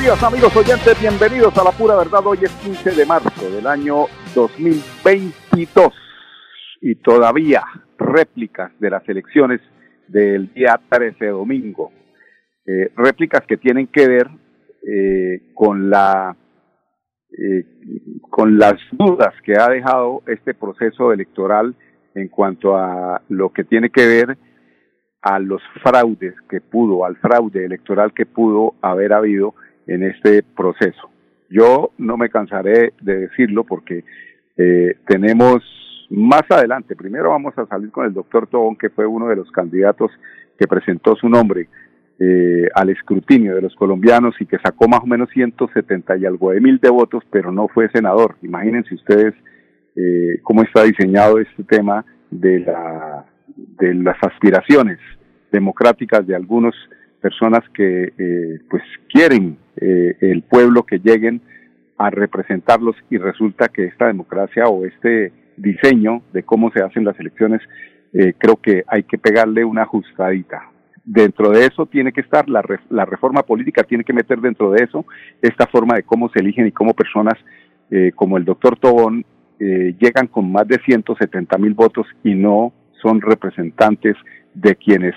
Días amigos oyentes, bienvenidos a la pura verdad. Hoy es 15 de marzo del año 2022 y todavía réplicas de las elecciones del día 13 domingo. Eh, réplicas que tienen que ver eh, con la eh, con las dudas que ha dejado este proceso electoral en cuanto a lo que tiene que ver a los fraudes que pudo, al fraude electoral que pudo haber habido en este proceso. Yo no me cansaré de decirlo porque eh, tenemos más adelante, primero vamos a salir con el doctor Tobón, que fue uno de los candidatos que presentó su nombre eh, al escrutinio de los colombianos y que sacó más o menos 170 y algo de mil de votos, pero no fue senador. Imagínense ustedes eh, cómo está diseñado este tema de, la, de las aspiraciones democráticas de algunas personas que eh, pues quieren eh, el pueblo que lleguen a representarlos y resulta que esta democracia o este diseño de cómo se hacen las elecciones, eh, creo que hay que pegarle una ajustadita. Dentro de eso tiene que estar la, la reforma política, tiene que meter dentro de eso esta forma de cómo se eligen y cómo personas eh, como el doctor Tobón llegan con más de 170 mil votos y no son representantes de quienes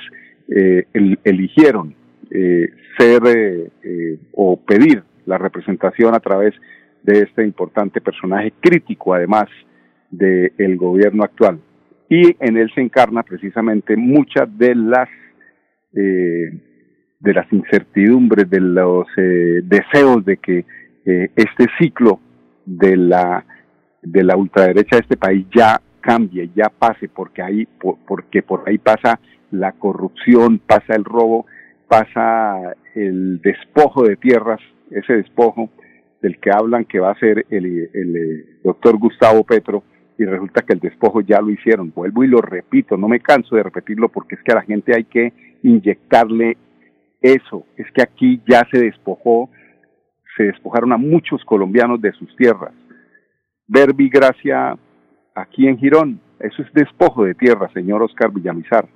eligieron eh, ser eh, eh, o pedir la representación a través de este importante personaje crítico, además del gobierno actual. Y en él se encarna precisamente muchas de las de las incertidumbres, de los deseos de que este ciclo de la de la ultraderecha de este país ya cambie, ya pase, porque ahí porque por ahí pasa la corrupción, pasa el robo pasa el despojo de tierras, ese despojo del que hablan que va a ser el, eh, doctor Gustavo Petro, y resulta que el despojo ya lo hicieron. Vuelvo y lo repito, no me canso de repetirlo porque es que a la gente hay que inyectarle eso, es que aquí ya se despojó, se despojaron a muchos colombianos de sus tierras. Verbi Gracia aquí en Girón, eso es despojo de tierra, señor Oscar Villamizar.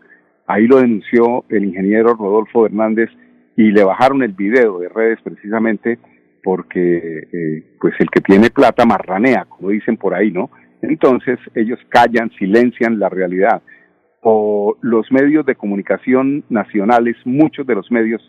Ahí lo denunció el ingeniero Rodolfo Hernández y le bajaron el video de redes precisamente porque eh, pues el que tiene plata marranea, como dicen por ahí, ¿no? Entonces ellos callan, silencian la realidad. O los medios de comunicación nacionales, muchos de los medios,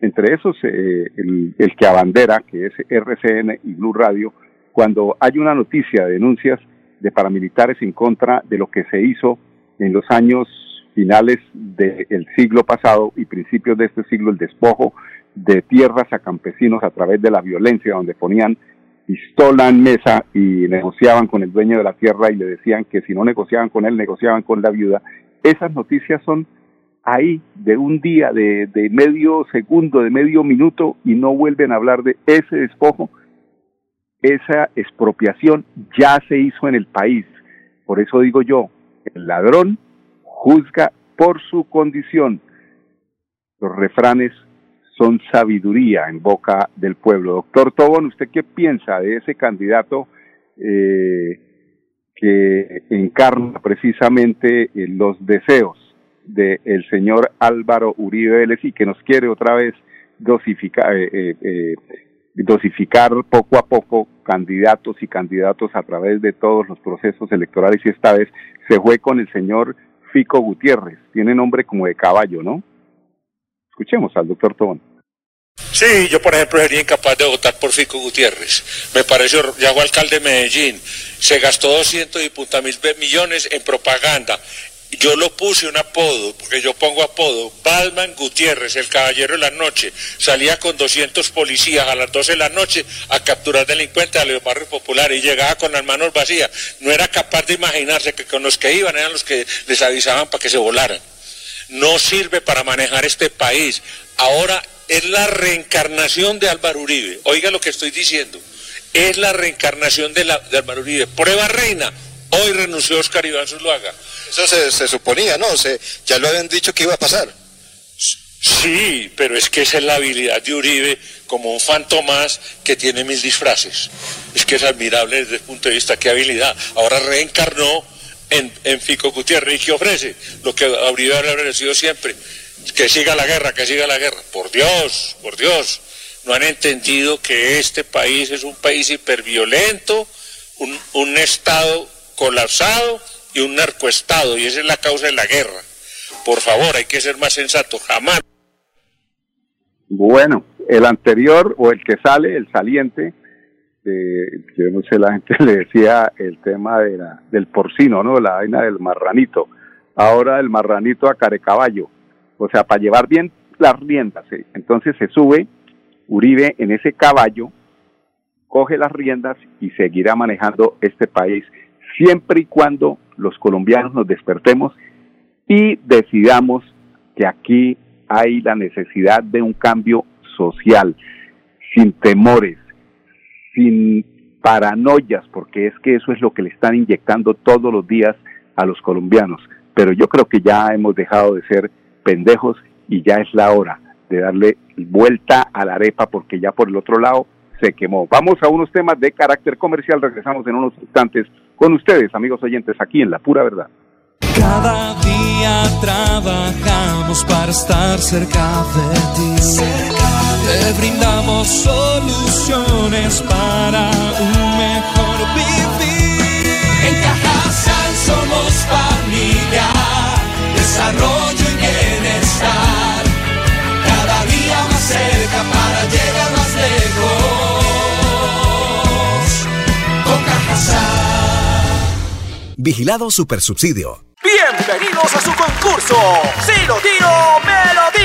entre esos eh, el, el que abandera, que es RCN y Blue Radio, cuando hay una noticia de denuncias de paramilitares en contra de lo que se hizo en los años finales del siglo pasado y principios de este siglo el despojo de tierras a campesinos a través de la violencia, donde ponían pistola en mesa y negociaban con el dueño de la tierra y le decían que si no negociaban con él, negociaban con la viuda. Esas noticias son ahí de un día, de, de medio segundo, de medio minuto y no vuelven a hablar de ese despojo. Esa expropiación ya se hizo en el país. Por eso digo yo, el ladrón juzga por su condición. Los refranes son sabiduría en boca del pueblo. Doctor Tobón, ¿usted qué piensa de ese candidato eh, que encarna precisamente eh, los deseos del señor Álvaro Uribe Vélez y que nos quiere otra vez dosificar, eh, dosificar poco a poco candidatos y candidatos a través de todos los procesos electorales y esta vez se fue con el señor Fico Gutiérrez. Tiene nombre como de caballo, ¿no? Escuchemos al doctor Tobón. Sí, yo por ejemplo sería incapaz de votar por Fico Gutiérrez. Me pareció, ya fue alcalde de Medellín, se gastó 200 y mil millones en propaganda, yo lo puse un apodo, porque yo pongo apodo, Batman Gutiérrez, el caballero de la noche, salía con 200 policías a las 12 de la noche a capturar delincuentes a los barrios populares y llegaba con las manos vacías. No era capaz de imaginarse que con los que iban eran los que les avisaban para que se volaran. No sirve para manejar este país. Ahora es la reencarnación de Álvaro Uribe. Oiga lo que estoy diciendo. Es la reencarnación de, la, de Álvaro Uribe. Prueba reina. Hoy renunció Oscar Iván Zuluaga. Eso se, suponía, ¿no? Se, ya lo habían dicho que iba a pasar. Sí, pero es que esa es la habilidad de Uribe como un fantomás que tiene mil disfraces. Es que es admirable desde el punto de vista qué habilidad. Ahora reencarnó en, en Fico Gutiérrez y que ofrece lo que Uribe ha ofrecido siempre. Que siga la guerra, que siga la guerra. Por Dios, por Dios. No han entendido que este país es un país hiperviolento, un, un Estado colapsado y un narcoestado, y esa es la causa de la guerra. Por favor, hay que ser más sensato, jamás. Bueno, el anterior o el que sale, el saliente, eh, yo no sé, la gente le decía el tema de la, del porcino, ¿no? La vaina del marranito. Ahora el marranito a carecaballo. O sea, para llevar bien las riendas. ¿eh? Entonces se sube Uribe en ese caballo, coge las riendas y seguirá manejando este país siempre y cuando los colombianos nos despertemos y decidamos que aquí hay la necesidad de un cambio social, sin temores, sin paranoias, porque es que eso es lo que le están inyectando todos los días a los colombianos. Pero yo creo que ya hemos dejado de ser pendejos y ya es la hora de darle vuelta a la arepa porque ya por el otro lado se quemó. Vamos a unos temas de carácter comercial, regresamos en unos instantes con ustedes, amigos oyentes, aquí en La Pura Verdad. Cada día trabajamos para estar cerca de ti. Te brindamos soluciones para Vigilado Supersubsidio. Bienvenidos a su concurso. Si lo tiro,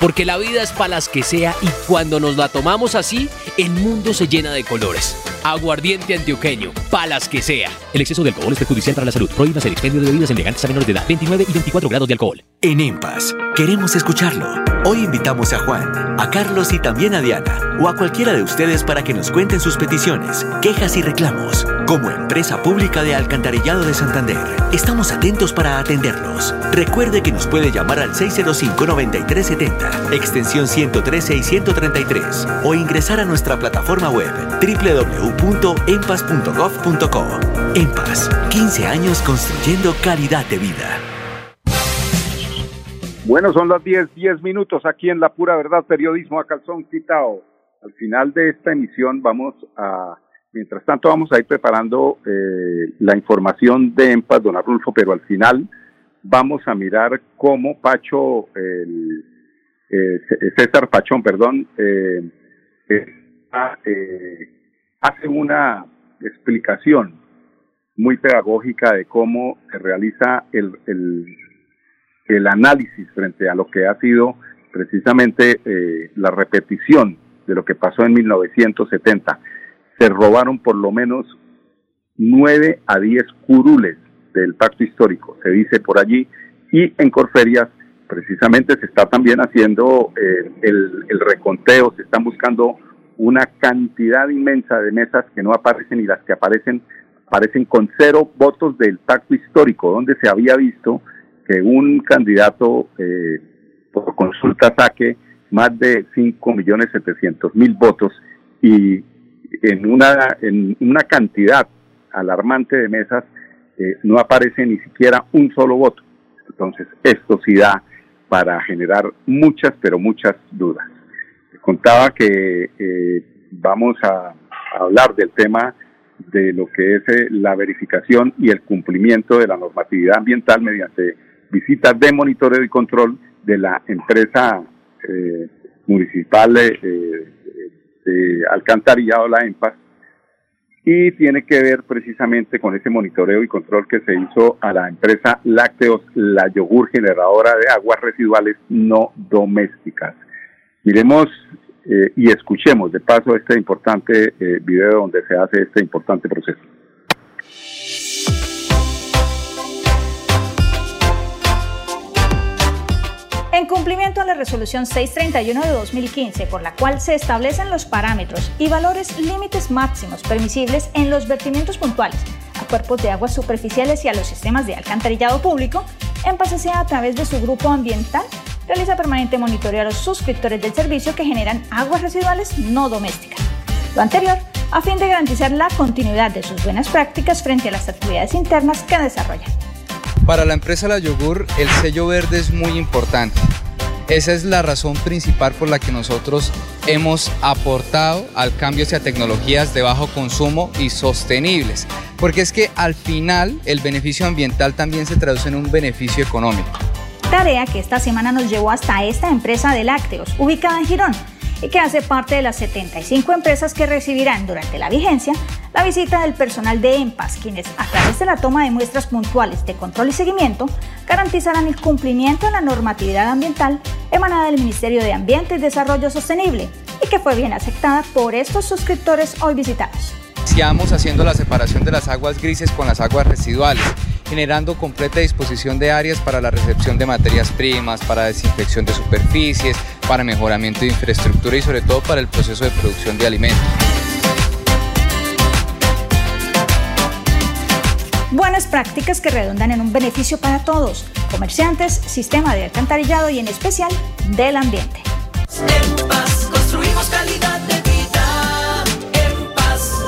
Porque la vida es para las que sea y cuando nos la tomamos así, el mundo se llena de colores. Aguardiente antioqueño, palas que sea. El exceso de alcohol es perjudicial para la salud. Prohíbas el expendio de bebidas elegantes a menores de edad. 29 y 24 grados de alcohol. En EMPAS, queremos escucharlo. Hoy invitamos a Juan, a Carlos y también a Diana, o a cualquiera de ustedes para que nos cuenten sus peticiones, quejas y reclamos. Como empresa pública de Alcantarillado de Santander, estamos atentos para atenderlos. Recuerde que nos puede llamar al 605-9370, extensión 113 y 133, o ingresar a nuestra plataforma web www.empas.gov.co. Empas, 15 años construyendo calidad de vida. Bueno, son las 10, 10 minutos aquí en La Pura Verdad, periodismo a calzón quitado. Al final de esta emisión vamos a, mientras tanto vamos a ir preparando eh, la información de EMPAS, don Arnulfo, pero al final vamos a mirar cómo Pacho, el, eh, César Pachón, perdón, eh, eh, hace una explicación muy pedagógica de cómo se realiza el, el, el análisis frente a lo que ha sido precisamente eh, la repetición de lo que pasó en 1970. Se robaron por lo menos nueve a diez curules del pacto histórico, se dice por allí, y en Corferias precisamente se está también haciendo eh, el, el reconteo, se están buscando una cantidad inmensa de mesas que no aparecen y las que aparecen aparecen con cero votos del pacto histórico, donde se había visto que un candidato eh, por consulta saque más de 5.700.000 votos y en una, en una cantidad alarmante de mesas eh, no aparece ni siquiera un solo voto. Entonces, esto sí da para generar muchas, pero muchas dudas. Contaba que eh, vamos a, hablar del tema de lo que es eh, la verificación y el cumplimiento de la normatividad ambiental mediante visitas de monitoreo y control de la empresa eh, municipal de alcantarillado, la EMPAS, y tiene que ver precisamente con ese monitoreo y control que se hizo a la empresa Lácteos, la yogur generadora de aguas residuales no domésticas. Miremos eh, y escuchemos de paso este importante eh, video donde se hace este importante proceso. En cumplimiento a la resolución 631 de 2015, por la cual se establecen los parámetros y valores límites máximos permisibles en los vertimientos puntuales a cuerpos de aguas superficiales y a los sistemas de alcantarillado público, S.A. a través de su grupo ambiental realiza permanente monitoreo a los suscriptores del servicio que generan aguas residuales no domésticas. Lo anterior a fin de garantizar la continuidad de sus buenas prácticas frente a las actividades internas que desarrollan. Para la empresa La Yogur, el sello verde es muy importante. Esa es la razón principal por la que nosotros hemos aportado al cambio hacia tecnologías de bajo consumo y sostenibles. Porque es que al final el beneficio ambiental también se traduce en un beneficio económico. Tarea que esta semana nos llevó hasta esta empresa de lácteos, ubicada en Girón, y que hace parte de las 75 empresas que recibirán durante la vigencia la visita del personal de EMPAS, quienes a través de la toma de muestras puntuales de control y seguimiento garantizarán el cumplimiento de la normatividad ambiental emanada del Ministerio de Ambiente y Desarrollo Sostenible y que fue bien aceptada por estos suscriptores hoy visitados. Iniciamos haciendo la separación de las aguas grises con las aguas residuales generando completa disposición de áreas para la recepción de materias primas, para desinfección de superficies, para mejoramiento de infraestructura y sobre todo para el proceso de producción de alimentos. Buenas prácticas que redundan en un beneficio para todos, comerciantes, sistema de alcantarillado y en especial del ambiente. En paz construimos calidad de vida. En paz.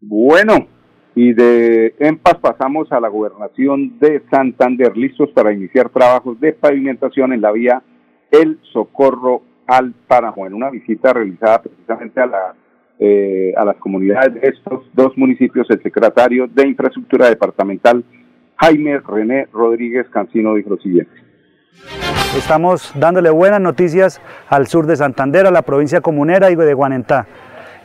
Bueno, y de En Paz pasamos a la gobernación de Santander, listos para iniciar trabajos de pavimentación en la vía El Socorro al Páramo, en una visita realizada precisamente a, la, eh, a las comunidades de estos dos municipios, el secretario de Infraestructura Departamental, Jaime René Rodríguez Cancino, dijo lo siguiente. Estamos dándole buenas noticias al sur de Santander, a la provincia comunera y de Guanentá.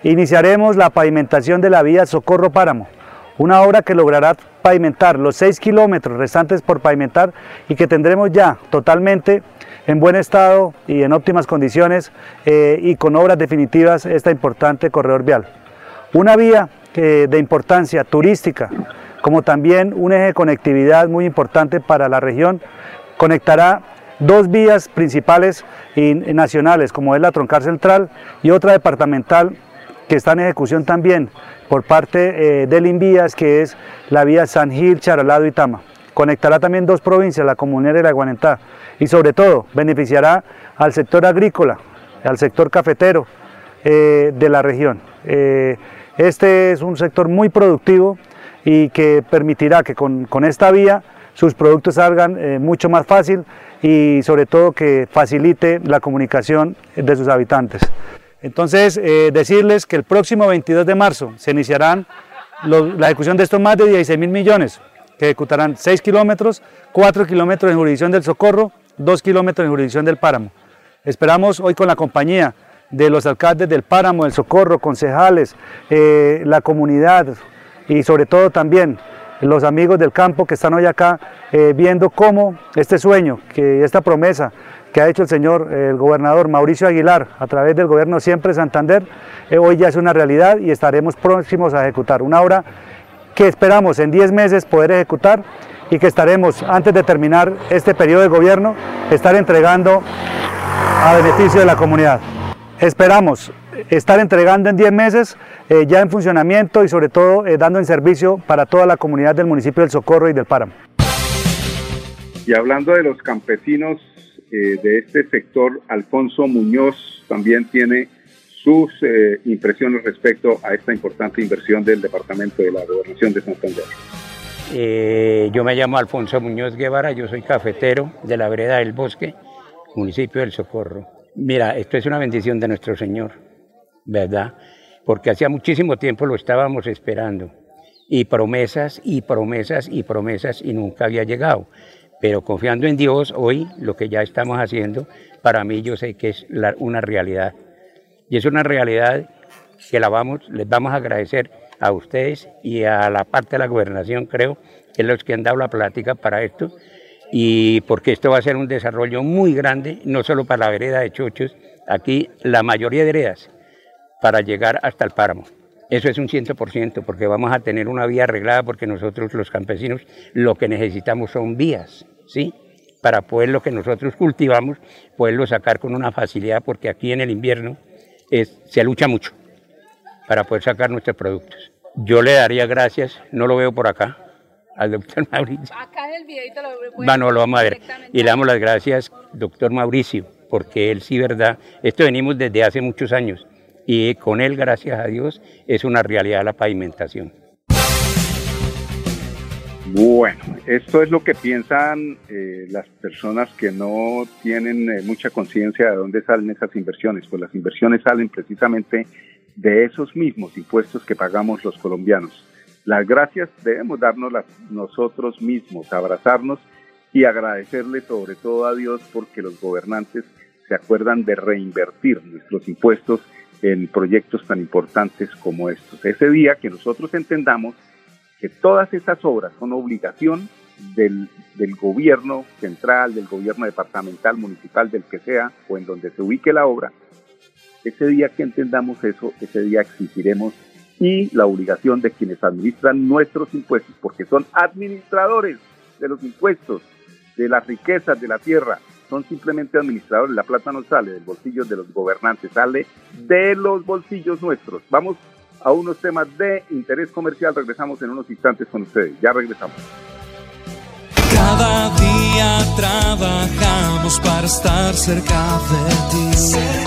Iniciaremos la pavimentación de la vía Socorro Páramo una obra que logrará pavimentar los 6 kilómetros restantes por pavimentar y que tendremos ya totalmente en buen estado y en óptimas condiciones eh, y con obras definitivas esta importante corredor vial. Una vía de importancia turística, como también un eje de conectividad muy importante para la región, conectará dos vías principales y nacionales, como es la troncal central y otra departamental que está en ejecución también por parte eh, del Invías, que es la vía San Gil, Charalado y Tama. Conectará también dos provincias, la Comunera y la Guanentá, y sobre todo beneficiará al sector agrícola, al sector cafetero eh, de la región. Eh, este es un sector muy productivo y que permitirá que con, con esta vía sus productos salgan mucho más fácil y sobre todo que facilite la comunicación de sus habitantes. Entonces, eh, decirles que el próximo 22 de marzo se iniciarán la ejecución de estos más de 16 mil millones, que ejecutarán 6 kilómetros, 4 kilómetros en jurisdicción del Socorro, 2 kilómetros en jurisdicción del Páramo. Esperamos hoy con la compañía de los alcaldes del Páramo, del Socorro, concejales, eh, la comunidad y sobre todo también los amigos del campo que están hoy acá eh, viendo cómo este sueño, que esta promesa que ha hecho el señor, el gobernador Mauricio Aguilar, a través del gobierno Siempre Santander, eh, hoy ya es una realidad y estaremos próximos a ejecutar una obra que esperamos en 10 meses poder ejecutar y que estaremos, antes de terminar este periodo de gobierno, estar entregando a beneficio de la comunidad. Esperamos estar entregando en 10 meses eh, ya en funcionamiento y sobre todo eh, dando en servicio para toda la comunidad del municipio del Socorro y del Páramo. Y hablando de los campesinos eh, de este sector, Alfonso Muñoz también tiene sus impresiones respecto a esta importante inversión del Departamento de la Gobernación de Santander. Eh, yo me llamo Alfonso Muñoz Guevara, yo soy cafetero de la vereda del Bosque, municipio del Socorro. Mira, esto es una bendición de nuestro Señor, ¿verdad? Porque hacía muchísimo tiempo lo estábamos esperando. Y promesas y promesas y promesas y nunca había llegado. Pero confiando en Dios, hoy lo que ya estamos haciendo, para mí yo sé que es una realidad. Y es una realidad que la vamos, les vamos a agradecer a ustedes y a la parte de la gobernación, creo, que es los que han dado la plática para esto, y porque esto va a ser un desarrollo muy grande, no solo para la vereda de Chochos, aquí la mayoría de veredas, para llegar hasta el páramo. Eso es un 100%, porque vamos a tener una vía arreglada, porque nosotros los campesinos lo que necesitamos son vías, ¿sí? Para poder lo que nosotros cultivamos, poderlo sacar con una facilidad, porque aquí en el invierno es, se lucha mucho para poder sacar nuestros productos. Yo le daría gracias, no lo veo por acá, al doctor Mauricio. Acá en el videito lo Bueno, lo vamos a ver. Y le damos las gracias, doctor Mauricio, porque él sí, verdad, esto venimos desde hace muchos años y con él, gracias a Dios, es una realidad la pavimentación. Bueno, esto es lo que piensan eh, las personas que no tienen eh, mucha conciencia de dónde salen esas inversiones. Pues las inversiones salen precisamente de esos mismos impuestos que pagamos los colombianos. Las gracias debemos darnos nosotros mismos, abrazarnos y agradecerle sobre todo a Dios porque los gobernantes se acuerdan de reinvertir nuestros impuestos en proyectos tan importantes como estos. Ese día que nosotros entendamos que todas esas obras son obligación del, del, gobierno central, del gobierno departamental, municipal, del que sea, o en donde se ubique la obra, ese día que entendamos eso, ese día exigiremos y la obligación de quienes administran nuestros impuestos, porque son administradores de los impuestos, de las riquezas de la tierra, son simplemente administradores, la plata no sale del bolsillo de los gobernantes, sale de los bolsillos nuestros. Vamos a unos temas de interés comercial, regresamos en unos instantes con ustedes, ya regresamos. Cada día trabajamos para estar cerca de ti.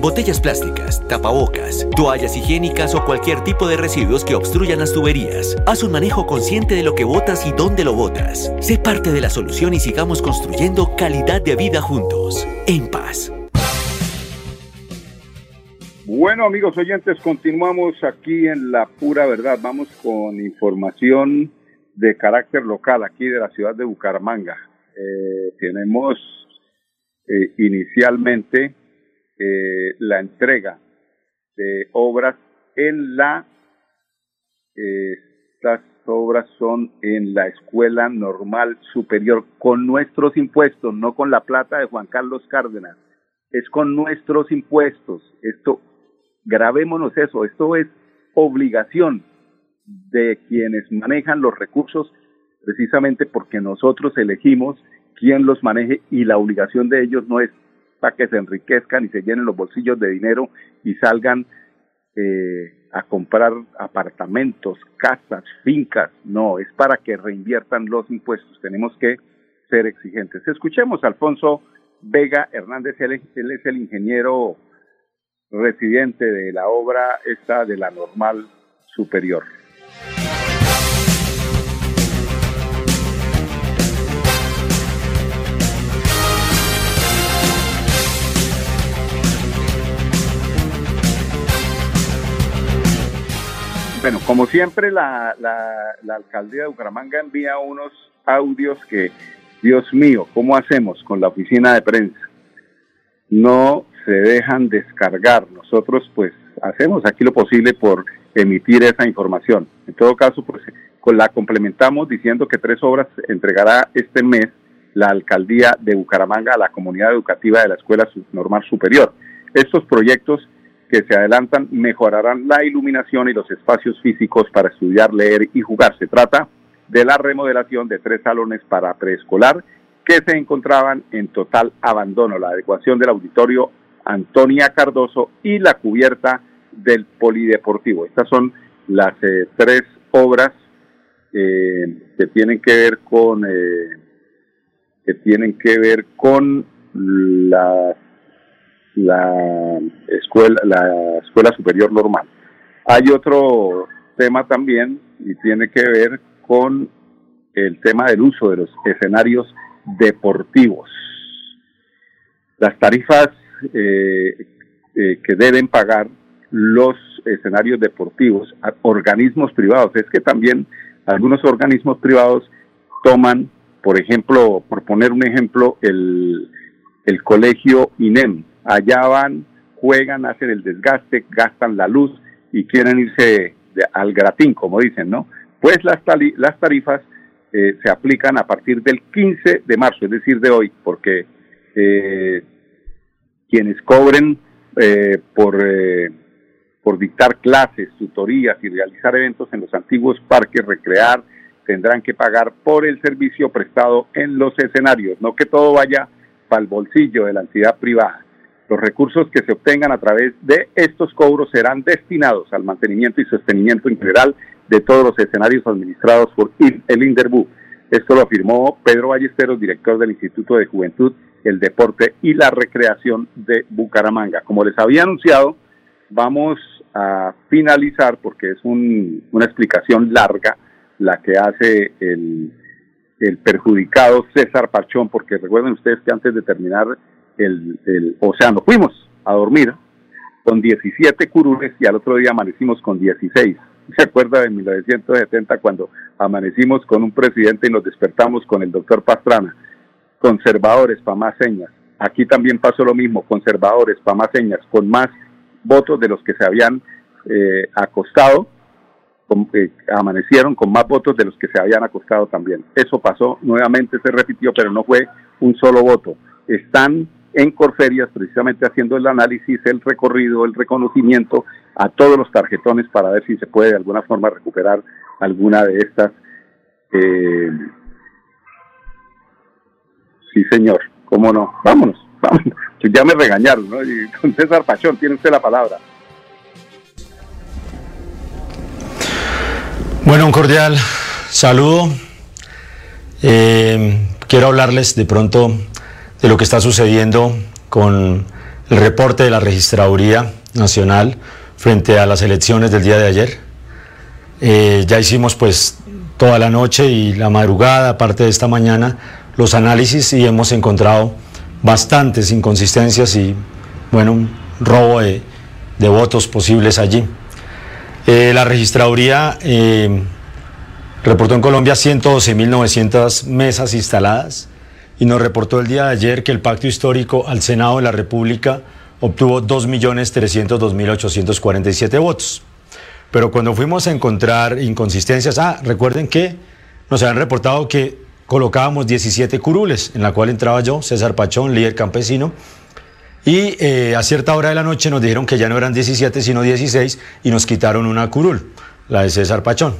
botellas plásticas, tapabocas, toallas higiénicas o cualquier tipo de residuos que obstruyan las tuberías. Haz un manejo consciente de lo que botas y dónde lo botas. Sé parte de la solución y sigamos construyendo calidad de vida juntos. En paz. Bueno, amigos oyentes, continuamos aquí en La Pura Verdad. Vamos con información de carácter local aquí de la ciudad de Bucaramanga. Eh, tenemos eh, inicialmente eh, la entrega de obras en la, estas obras son en la Escuela Normal Superior con nuestros impuestos, no con la plata de Juan Carlos Cárdenas, es con nuestros impuestos. Esto grabémonos eso, esto es obligación de quienes manejan los recursos precisamente porque nosotros elegimos quién los maneje y la obligación de ellos no es para que se enriquezcan y se llenen los bolsillos de dinero y salgan eh, a comprar apartamentos, casas, fincas, no, es para que reinviertan los impuestos, tenemos que ser exigentes. Escuchemos a Alfonso Vega Hernández, él es el ingeniero residente de la obra esta de la normal superior. Bueno, como siempre, la, la, alcaldía de Bucaramanga envía unos audios que, Dios mío, ¿cómo hacemos con la oficina de prensa? No se dejan descargar. Nosotros, pues, hacemos aquí lo posible por emitir esa información. En todo caso, pues, la complementamos diciendo que tres obras entregará este mes la alcaldía de Bucaramanga a la comunidad educativa de la Escuela Normal Superior. Estos proyectos que se adelantan mejorarán la iluminación y los espacios físicos para estudiar, leer y jugar. Se trata de la remodelación de tres salones para preescolar que se encontraban en total abandono, la adecuación del auditorio Antonia Cardoso y la cubierta del polideportivo. Estas son las eh, tres obras eh, que tienen que ver con eh, que tienen que ver con las la escuela, la escuela superior normal. Hay otro tema también y tiene que ver con el tema del uso de los escenarios deportivos. Las tarifas eh, eh, que deben pagar los escenarios deportivos organismos privados. Es que también algunos organismos privados toman, por ejemplo, por poner un ejemplo, el, el colegio INEM, allá van, juegan, hacen el desgaste, gastan la luz y quieren irse al gratín, como dicen, ¿no? Pues las, las tarifas eh, se aplican a partir del 15 de marzo, es decir, de hoy, porque eh, quienes cobren eh, por, por dictar clases, tutorías y realizar eventos en los antiguos parques, recrear, tendrán que pagar por el servicio prestado en los escenarios, no que todo vaya para el bolsillo de la entidad privada. Los recursos que se obtengan a través de estos cobros serán destinados al mantenimiento y sostenimiento integral de todos los escenarios administrados por el INDERBU. Esto lo afirmó Pedro Ballesteros, director del Instituto de Juventud, el Deporte y la Recreación de Bucaramanga. Como les había anunciado, vamos a finalizar, porque es una explicación larga la que hace el, el perjudicado César Pachón, porque recuerden ustedes que antes de terminar el, o sea, nos fuimos a dormir con 17 curules y al otro día amanecimos con 16. ¿Se acuerda de 1970 cuando amanecimos con un presidente y nos despertamos con el doctor Pastrana? Conservadores, para más señas. Aquí también pasó lo mismo, conservadores, para más señas, con más votos de los que se habían eh, acostado, eh, amanecieron con más votos de los que se habían acostado también. Eso pasó, nuevamente se repitió, pero no fue un solo voto. Están en Corferias, precisamente haciendo el análisis, el recorrido, el reconocimiento a todos los tarjetones para ver si se puede de alguna forma recuperar alguna de estas. Eh, sí, señor, cómo no. Vámonos, vámonos. Ya me regañaron, ¿no? Y con César Pachón, tiene usted la palabra. Bueno, un cordial saludo. Eh, quiero hablarles de pronto de lo que está sucediendo con el reporte de la Registraduría Nacional frente a las elecciones del día de ayer. Eh, ya hicimos pues toda la noche y la madrugada, aparte de esta mañana, los análisis y hemos encontrado bastantes inconsistencias y bueno, un robo de, votos posibles allí. Eh, la registraduría eh, reportó en Colombia 112.900 mesas instaladas, y nos reportó el día de ayer que el pacto histórico al Senado de la República obtuvo 2.302.847 votos. Pero cuando fuimos a encontrar inconsistencias, ah, recuerden que nos habían reportado que colocábamos 17 curules, en la cual entraba yo, César Pachón, líder campesino, y eh, a cierta hora de la noche nos dijeron que ya no eran 17, sino 16, y nos quitaron una curul, la de César Pachón.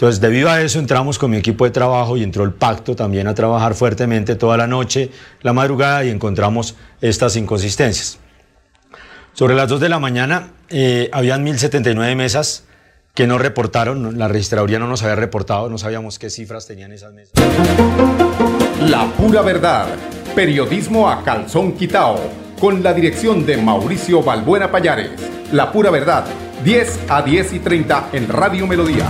Entonces, debido a eso, entramos con mi equipo de trabajo y entró el pacto también a trabajar fuertemente toda la noche, la madrugada, y encontramos estas inconsistencias. Sobre las 2 de la mañana, eh, habían 1.079 mesas que no reportaron, la registraduría no nos había reportado, no sabíamos qué cifras tenían esas mesas. La pura verdad, periodismo a calzón quitao, con la dirección de Mauricio Balbuena Payares. La pura verdad, 10 a 10 y 30 en Radio Melodía.